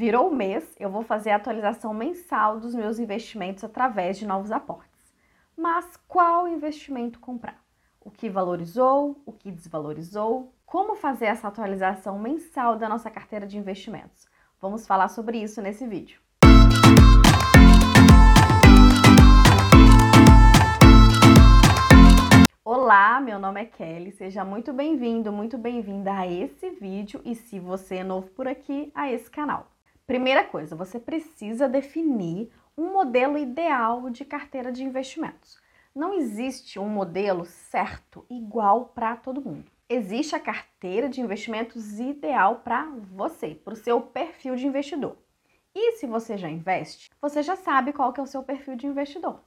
Virou o mês, eu vou fazer a atualização mensal dos meus investimentos através de novos aportes. Mas qual investimento comprar? O que valorizou, o que desvalorizou? Como fazer essa atualização mensal da nossa carteira de investimentos? Vamos falar sobre isso nesse vídeo. Olá, meu nome é Kelly, seja muito bem-vindo, muito bem-vinda a esse vídeo e se você é novo por aqui, a esse canal. Primeira coisa, você precisa definir um modelo ideal de carteira de investimentos. Não existe um modelo certo igual para todo mundo. Existe a carteira de investimentos ideal para você, para o seu perfil de investidor. E se você já investe, você já sabe qual que é o seu perfil de investidor.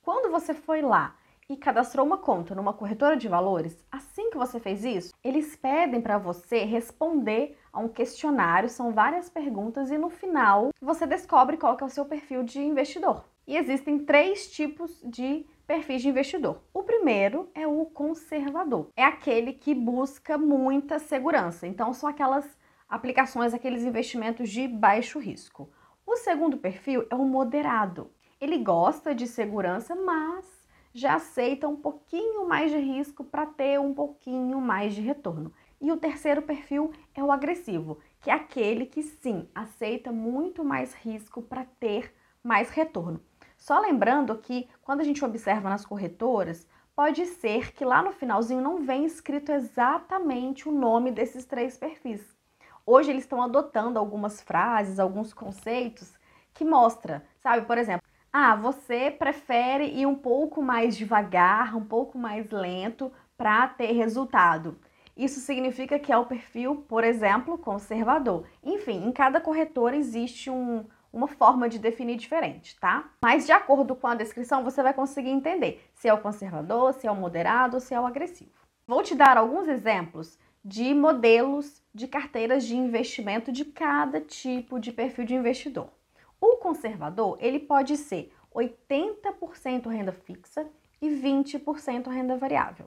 Quando você foi lá e cadastrou uma conta numa corretora de valores, assim que você fez isso, eles pedem para você responder a um questionário, são várias perguntas e no final você descobre qual é o seu perfil de investidor. E existem três tipos de perfis de investidor. O primeiro é o conservador. É aquele que busca muita segurança. Então são aquelas aplicações, aqueles investimentos de baixo risco. O segundo perfil é o moderado. Ele gosta de segurança, mas já aceita um pouquinho mais de risco para ter um pouquinho mais de retorno. E o terceiro perfil é o agressivo, que é aquele que sim aceita muito mais risco para ter mais retorno. Só lembrando que quando a gente observa nas corretoras, pode ser que lá no finalzinho não venha escrito exatamente o nome desses três perfis. Hoje eles estão adotando algumas frases, alguns conceitos que mostra, sabe, por exemplo, ah, você prefere ir um pouco mais devagar, um pouco mais lento para ter resultado. Isso significa que é o perfil, por exemplo, conservador. Enfim, em cada corretora existe um, uma forma de definir diferente, tá? Mas de acordo com a descrição, você vai conseguir entender se é o conservador, se é o moderado, se é o agressivo. Vou te dar alguns exemplos de modelos de carteiras de investimento de cada tipo de perfil de investidor. O conservador, ele pode ser 80% renda fixa e 20% renda variável.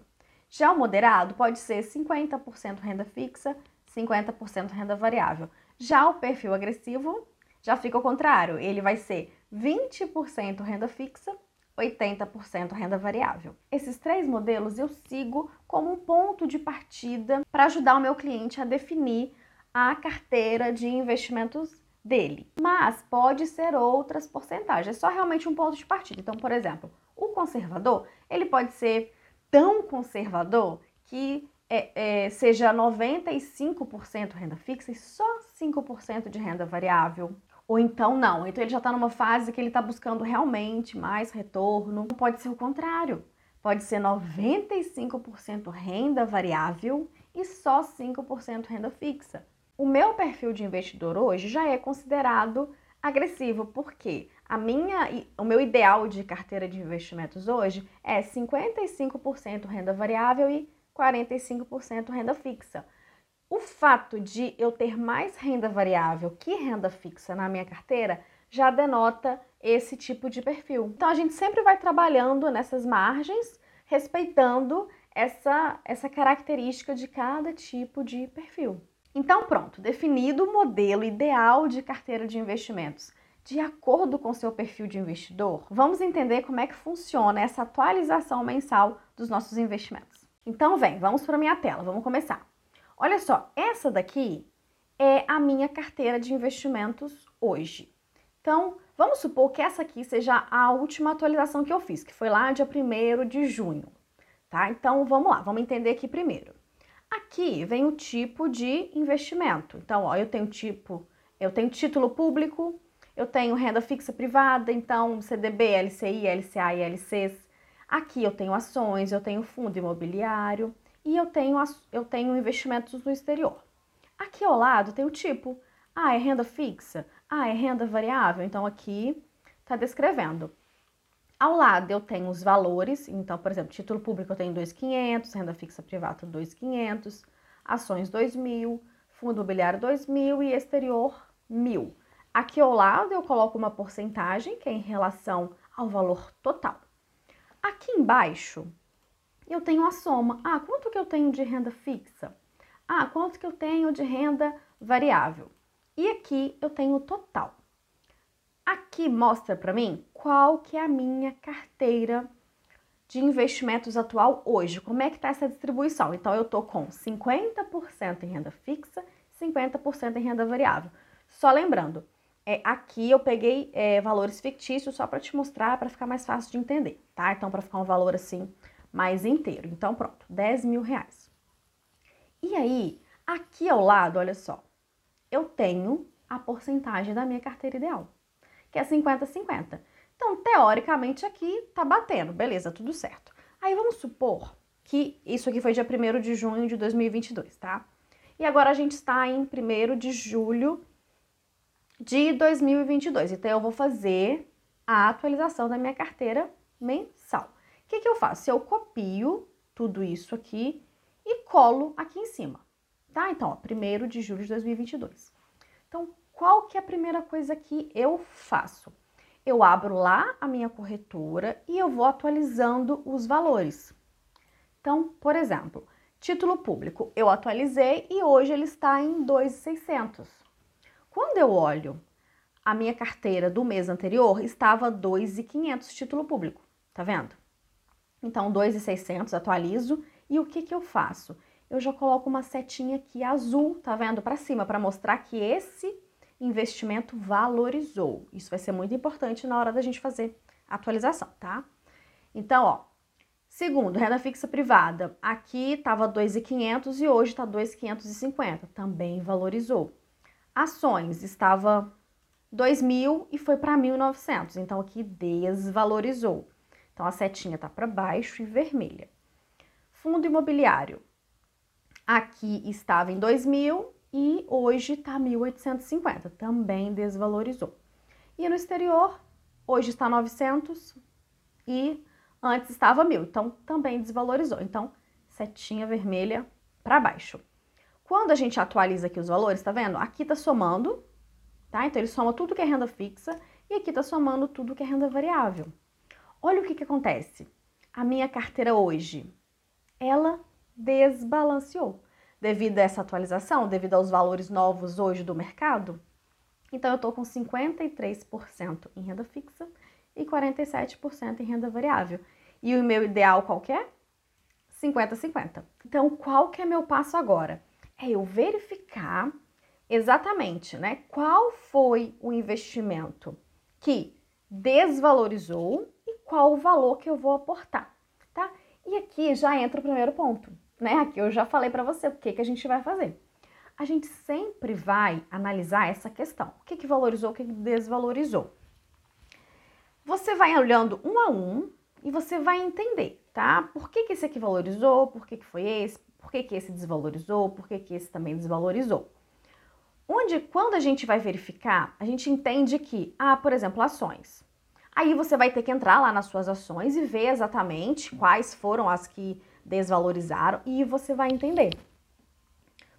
Já o moderado pode ser 50% renda fixa, 50% renda variável. Já o perfil agressivo já fica ao contrário, ele vai ser 20% renda fixa, 80% renda variável. Esses três modelos eu sigo como um ponto de partida para ajudar o meu cliente a definir a carteira de investimentos dele. Mas pode ser outras porcentagens, é só realmente um ponto de partida. Então, por exemplo, o conservador, ele pode ser tão conservador que é, é, seja 95% renda fixa e só 5% de renda variável. Ou então não, então ele já está numa fase que ele está buscando realmente mais retorno. Pode ser o contrário, pode ser 95% renda variável e só 5% renda fixa. O meu perfil de investidor hoje já é considerado agressivo, porque a minha, o meu ideal de carteira de investimentos hoje é 55% renda variável e 45% renda fixa. O fato de eu ter mais renda variável que renda fixa na minha carteira já denota esse tipo de perfil. Então a gente sempre vai trabalhando nessas margens, respeitando essa, essa característica de cada tipo de perfil. Então, pronto, definido o modelo ideal de carteira de investimentos de acordo com seu perfil de investidor, vamos entender como é que funciona essa atualização mensal dos nossos investimentos. Então, vem, vamos para a minha tela, vamos começar. Olha só, essa daqui é a minha carteira de investimentos hoje. Então, vamos supor que essa aqui seja a última atualização que eu fiz, que foi lá dia 1 de junho, tá? Então, vamos lá, vamos entender aqui primeiro. Aqui vem o tipo de investimento. Então, ó, eu tenho tipo, eu tenho título público, eu tenho renda fixa privada, então CDB, LCI, LCA e LCs. Aqui eu tenho ações, eu tenho fundo imobiliário e eu tenho, eu tenho investimentos no exterior. Aqui ao lado tem o tipo, ah, é renda fixa, ah, é renda variável. Então aqui está descrevendo ao lado eu tenho os valores, então, por exemplo, título público eu tenho 2.500, renda fixa privada 2.500, ações 2.000, fundo imobiliário 2.000 e exterior 1.000. Aqui ao lado eu coloco uma porcentagem que é em relação ao valor total. Aqui embaixo eu tenho a soma. Ah, quanto que eu tenho de renda fixa? Ah, quanto que eu tenho de renda variável? E aqui eu tenho o total. Aqui mostra para mim qual que é a minha carteira de investimentos atual hoje. Como é que está essa distribuição? Então, eu estou com 50% em renda fixa, 50% em renda variável. Só lembrando, é, aqui eu peguei é, valores fictícios só para te mostrar, para ficar mais fácil de entender, tá? Então, para ficar um valor assim mais inteiro. Então, pronto, 10 mil reais. E aí, aqui ao lado, olha só, eu tenho a porcentagem da minha carteira ideal, que é 50-50. Então, teoricamente, aqui tá batendo, beleza, tudo certo. Aí vamos supor que isso aqui foi dia 1 de junho de 2022, tá? E agora a gente está em 1 de julho de 2022. Então, eu vou fazer a atualização da minha carteira mensal. O que, que eu faço? Eu copio tudo isso aqui e colo aqui em cima, tá? Então, ó, 1 de julho de 2022. Então, qual que é a primeira coisa que eu faço? eu abro lá a minha corretora e eu vou atualizando os valores. Então, por exemplo, título público, eu atualizei e hoje ele está em 2,600. Quando eu olho a minha carteira do mês anterior, estava 2,500 título público, tá vendo? Então, 2,600 atualizo e o que que eu faço? Eu já coloco uma setinha aqui azul, tá vendo? Para cima, para mostrar que esse investimento valorizou. Isso vai ser muito importante na hora da gente fazer a atualização, tá? Então, ó, segundo, renda fixa privada, aqui estava 2.500 e hoje está 2.550, também valorizou. Ações estava 2.000 e foi para 1.900, então aqui desvalorizou. Então a setinha está para baixo e vermelha. Fundo imobiliário, aqui estava em 2.000 e hoje está 1.850, também desvalorizou. E no exterior, hoje está 900 e antes estava 1.000, então também desvalorizou. Então, setinha vermelha para baixo. Quando a gente atualiza aqui os valores, tá vendo? Aqui tá somando, tá? Então ele soma tudo que é renda fixa e aqui tá somando tudo que é renda variável. Olha o que que acontece. A minha carteira hoje, ela desbalanceou devido a essa atualização, devido aos valores novos hoje do mercado. Então, eu estou com 53% em renda fixa e 47% em renda variável. E o meu ideal qual é? 50-50. Então, qual que é meu passo agora? É eu verificar exatamente, né, qual foi o investimento que desvalorizou e qual o valor que eu vou aportar, tá? E aqui já entra o primeiro ponto né? Aqui eu já falei para você o que, que a gente vai fazer. A gente sempre vai analisar essa questão. O que, que valorizou, o que, que desvalorizou. Você vai olhando um a um e você vai entender, tá? Por que, que esse aqui valorizou, por que, que foi esse, por que, que esse desvalorizou, por que, que esse também desvalorizou. Onde, quando a gente vai verificar, a gente entende que, ah, por exemplo, ações. Aí você vai ter que entrar lá nas suas ações e ver exatamente quais foram as que desvalorizaram e você vai entender.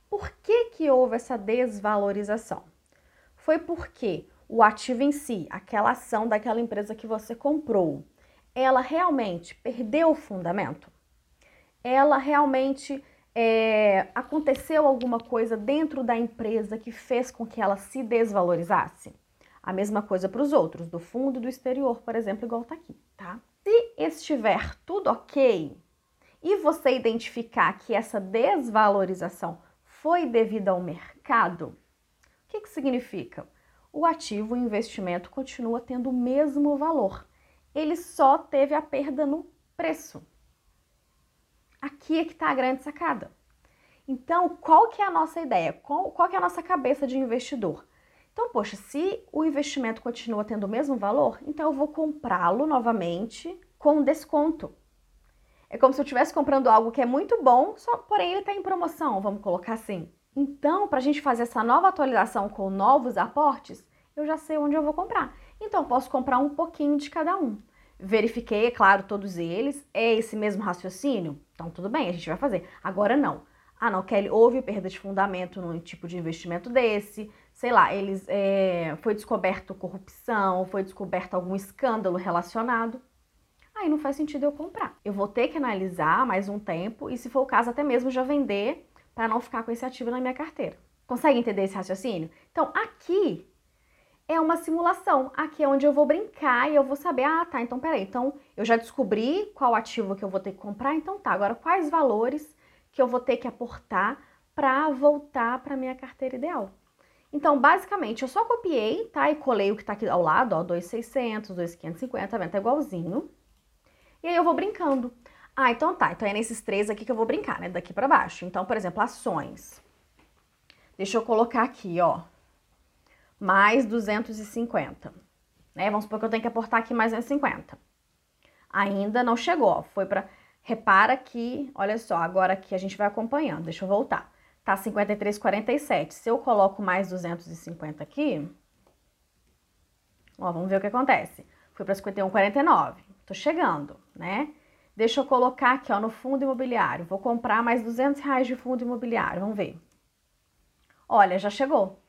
Por que, que houve essa desvalorização? Foi porque o ativo em si, aquela ação daquela empresa que você comprou, ela realmente perdeu o fundamento? Ela realmente é, aconteceu alguma coisa dentro da empresa que fez com que ela se desvalorizasse? A mesma coisa para os outros, do fundo e do exterior, por exemplo, igual está aqui, tá? Se estiver tudo ok, e você identificar que essa desvalorização foi devida ao mercado, o que, que significa? O ativo, o investimento, continua tendo o mesmo valor. Ele só teve a perda no preço. Aqui é que está a grande sacada. Então, qual que é a nossa ideia? Qual, qual que é a nossa cabeça de investidor? Então, poxa, se o investimento continua tendo o mesmo valor, então eu vou comprá-lo novamente com desconto. É como se eu estivesse comprando algo que é muito bom, só porém ele está em promoção, vamos colocar assim. Então, para a gente fazer essa nova atualização com novos aportes, eu já sei onde eu vou comprar. Então, posso comprar um pouquinho de cada um. Verifiquei, é claro, todos eles. É esse mesmo raciocínio? Então, tudo bem, a gente vai fazer. Agora, não. Ah, não, Kelly, houve perda de fundamento num tipo de investimento desse. Sei lá, eles é, foi descoberto corrupção, foi descoberto algum escândalo relacionado aí não faz sentido eu comprar. Eu vou ter que analisar mais um tempo e, se for o caso, até mesmo já vender para não ficar com esse ativo na minha carteira. Consegue entender esse raciocínio? Então, aqui é uma simulação. Aqui é onde eu vou brincar e eu vou saber, ah, tá, então peraí. Então, eu já descobri qual ativo que eu vou ter que comprar, então tá. Agora, quais valores que eu vou ter que aportar para voltar para minha carteira ideal? Então, basicamente, eu só copiei, tá? E colei o que tá aqui ao lado, ó, 2,600, 2,550, tá vendo? Tá igualzinho. E aí eu vou brincando. Ah, então tá. Então é nesses três aqui que eu vou brincar, né? Daqui para baixo. Então, por exemplo, ações. Deixa eu colocar aqui, ó. Mais 250. Né? Vamos supor que eu tenho que aportar aqui mais 250. Ainda não chegou. Foi para Repara que, olha só, agora aqui a gente vai acompanhando. Deixa eu voltar. Tá 53,47. Se eu coloco mais 250 aqui, ó, vamos ver o que acontece. Foi para 51,49. Tô chegando, né? Deixa eu colocar aqui, ó, no fundo imobiliário. Vou comprar mais 200 reais de fundo imobiliário. Vamos ver. Olha, já chegou.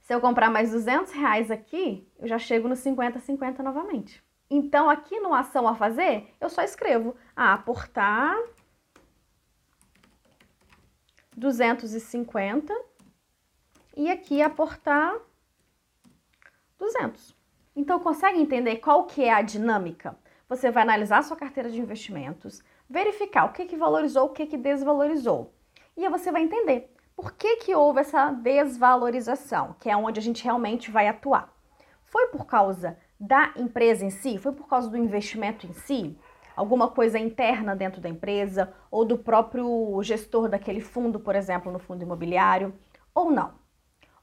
Se eu comprar mais 200 reais aqui, eu já chego no 50, 50 novamente. Então, aqui no ação a fazer, eu só escrevo ah, aportar 250 e aqui aportar 200. Então, consegue entender qual que é a dinâmica? Você vai analisar sua carteira de investimentos, verificar o que, que valorizou, o que, que desvalorizou. E aí você vai entender por que, que houve essa desvalorização, que é onde a gente realmente vai atuar. Foi por causa da empresa em si? Foi por causa do investimento em si? Alguma coisa interna dentro da empresa ou do próprio gestor daquele fundo, por exemplo, no fundo imobiliário? Ou não?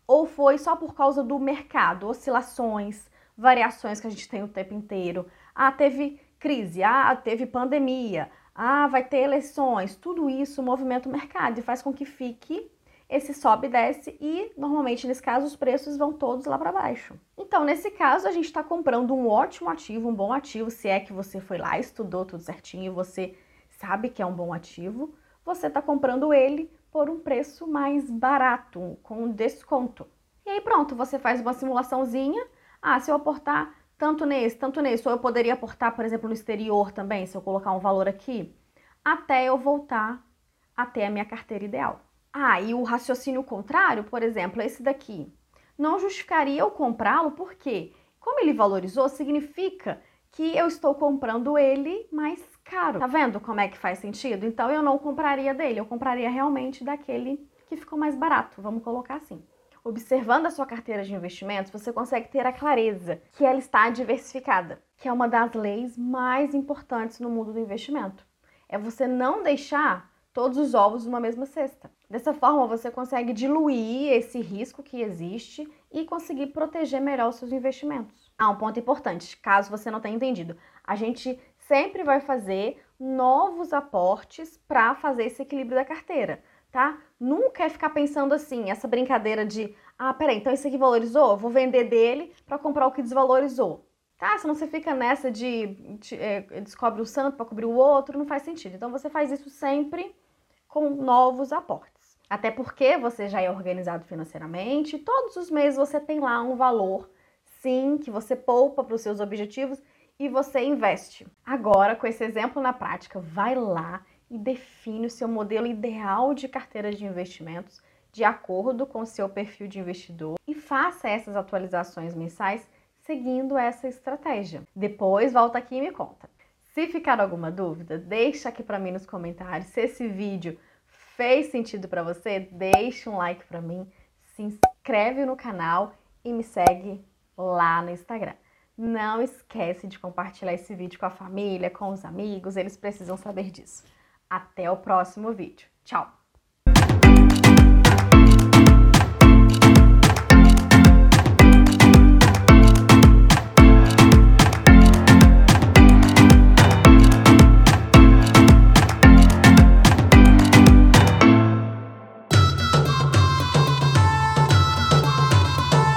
Ou foi só por causa do mercado, oscilações, variações que a gente tem o tempo inteiro? Ah, teve crise, ah, teve pandemia, ah, vai ter eleições, tudo isso movimenta o mercado e faz com que fique esse sobe e desce e normalmente nesse caso os preços vão todos lá para baixo. Então, nesse caso, a gente está comprando um ótimo ativo, um bom ativo, se é que você foi lá, estudou tudo certinho e você sabe que é um bom ativo, você está comprando ele por um preço mais barato, com desconto. E aí pronto, você faz uma simulaçãozinha. Ah, se eu aportar tanto nesse, tanto nesse, ou eu poderia aportar, por exemplo, no exterior também, se eu colocar um valor aqui, até eu voltar até a minha carteira ideal. Ah, e o raciocínio contrário, por exemplo, esse daqui, não justificaria eu comprá-lo porque, como ele valorizou, significa que eu estou comprando ele mais caro. Tá vendo como é que faz sentido? Então eu não compraria dele, eu compraria realmente daquele que ficou mais barato, vamos colocar assim. Observando a sua carteira de investimentos, você consegue ter a clareza que ela está diversificada, que é uma das leis mais importantes no mundo do investimento. É você não deixar todos os ovos numa mesma cesta. Dessa forma, você consegue diluir esse risco que existe e conseguir proteger melhor os seus investimentos. Ah, um ponto importante, caso você não tenha entendido. A gente sempre vai fazer novos aportes para fazer esse equilíbrio da carteira, tá? Nunca é ficar pensando assim, essa brincadeira de, ah, peraí, então esse aqui valorizou, vou vender dele para comprar o que desvalorizou. Tá? Senão você fica nessa de, de é, descobre o santo para cobrir o outro, não faz sentido. Então você faz isso sempre com novos aportes. Até porque você já é organizado financeiramente, todos os meses você tem lá um valor, sim, que você poupa para os seus objetivos e você investe. Agora, com esse exemplo na prática, vai lá e define o seu modelo ideal de carteira de investimentos de acordo com o seu perfil de investidor e faça essas atualizações mensais seguindo essa estratégia. Depois volta aqui e me conta. Se ficar alguma dúvida, deixa aqui para mim nos comentários. Se esse vídeo fez sentido para você, deixa um like para mim, se inscreve no canal e me segue lá no Instagram. Não esquece de compartilhar esse vídeo com a família, com os amigos, eles precisam saber disso. Até o próximo vídeo. Tchau!